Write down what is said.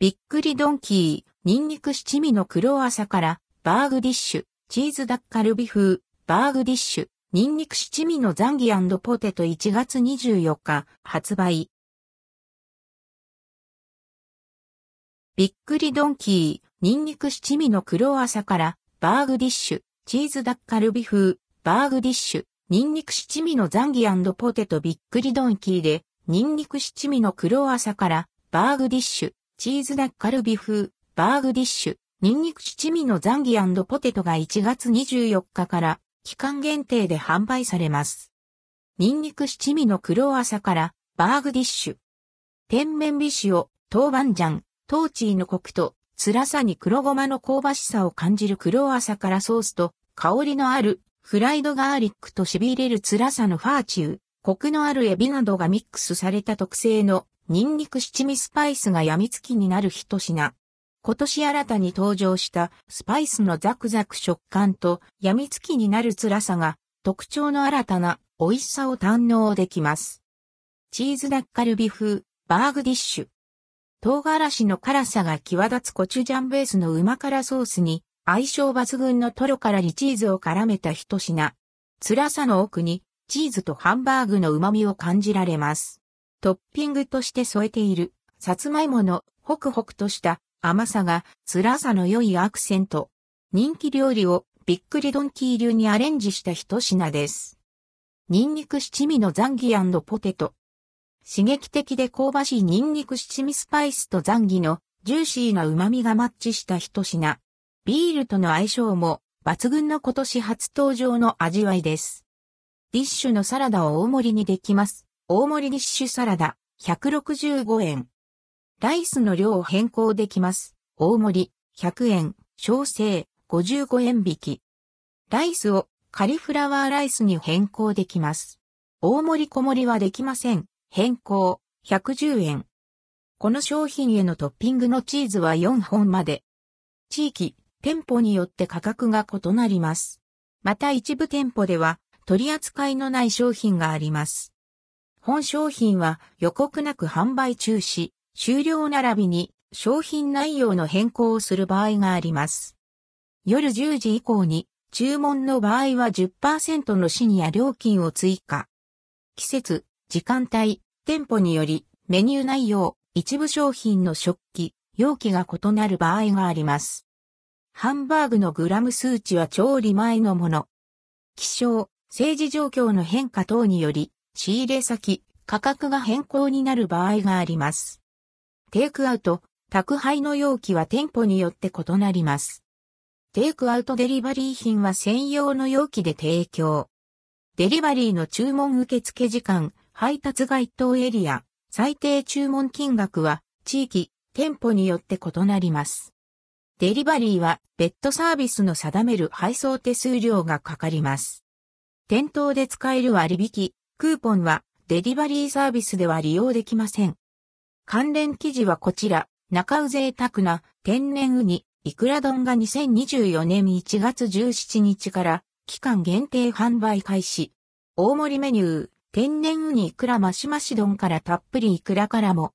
びっくりドンキー、ニンニク七味の黒朝から、バーグディッシュ、チーズダッカルビ風、バーグディッシュ、ニンニク七味のザンギポテト1月24日、発売。びっくりドンキー、ニンニク七味の黒朝から、バーグディッシュ、チーズダッカルビ風、バーグディッシュ、ニンニク七味のザンギポテトびっくりドンキーで、ニンニク七味の黒朝から、バーグディッシュ、チーズダッカルビ風、バーグディッシュ、ニンニク七味のザンギポテトが1月24日から期間限定で販売されます。ニンニク七味の黒朝からバーグディッシュ。天然美酒を豆板醤、トーチーのコクと辛さに黒ごまの香ばしさを感じる黒朝からソースと香りのあるフライドガーリックと痺れる辛さのファーチュー、コクのあるエビなどがミックスされた特製のニンニク七味スパイスが病みつきになる一品。今年新たに登場したスパイスのザクザク食感と病みつきになる辛さが特徴の新たな美味しさを堪能できます。チーズダッカルビ風バーグディッシュ。唐辛子の辛さが際立つコチュジャンベースの旨辛ソースに相性抜群のトロからリチーズを絡めた一品。辛さの奥にチーズとハンバーグの旨味を感じられます。トッピングとして添えているさつまいものホクホクとした甘さが辛さの良いアクセント。人気料理をびっくりドンキー流にアレンジした一品です。ニンニク七味のザンギポテト。刺激的で香ばしいニンニク七味スパイスとザンギのジューシーな旨味がマッチした一品。ビールとの相性も抜群の今年初登場の味わいです。ディッシュのサラダを大盛りにできます。大盛りディッシュサラダ165円。ライスの量を変更できます。大盛り100円、小生55円引き。ライスをカリフラワーライスに変更できます。大盛り小盛りはできません。変更110円。この商品へのトッピングのチーズは4本まで。地域、店舗によって価格が異なります。また一部店舗では取り扱いのない商品があります。本商品は予告なく販売中止、終了並びに商品内容の変更をする場合があります。夜10時以降に注文の場合は10%のシニア料金を追加。季節、時間帯、店舗によりメニュー内容、一部商品の食器、容器が異なる場合があります。ハンバーグのグラム数値は調理前のもの。気象、政治状況の変化等により仕入れ先、価格が変更になる場合があります。テイクアウト、宅配の容器は店舗によって異なります。テイクアウトデリバリー品は専用の容器で提供。デリバリーの注文受付時間、配達該当エリア、最低注文金額は地域、店舗によって異なります。デリバリーは別途サービスの定める配送手数料がかかります。店頭で使える割引、クーポンはデリバリーサービスでは利用できません。関連記事はこちら、中尾贅沢な天然ウニ、イクラ丼が2024年1月17日から期間限定販売開始。大盛りメニュー、天然ウニイクラマシマシ丼からたっぷりイクラからも